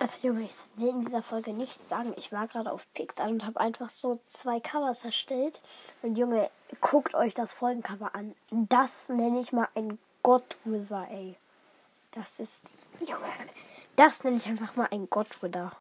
Also Junge, ich will in dieser Folge nichts sagen. Ich war gerade auf Pixar und habe einfach so zwei Covers erstellt. Und Junge, guckt euch das Folgencover an. Das nenne ich mal ein Godwither, ey. Das ist. Junge. Das nenne ich einfach mal ein Godwither.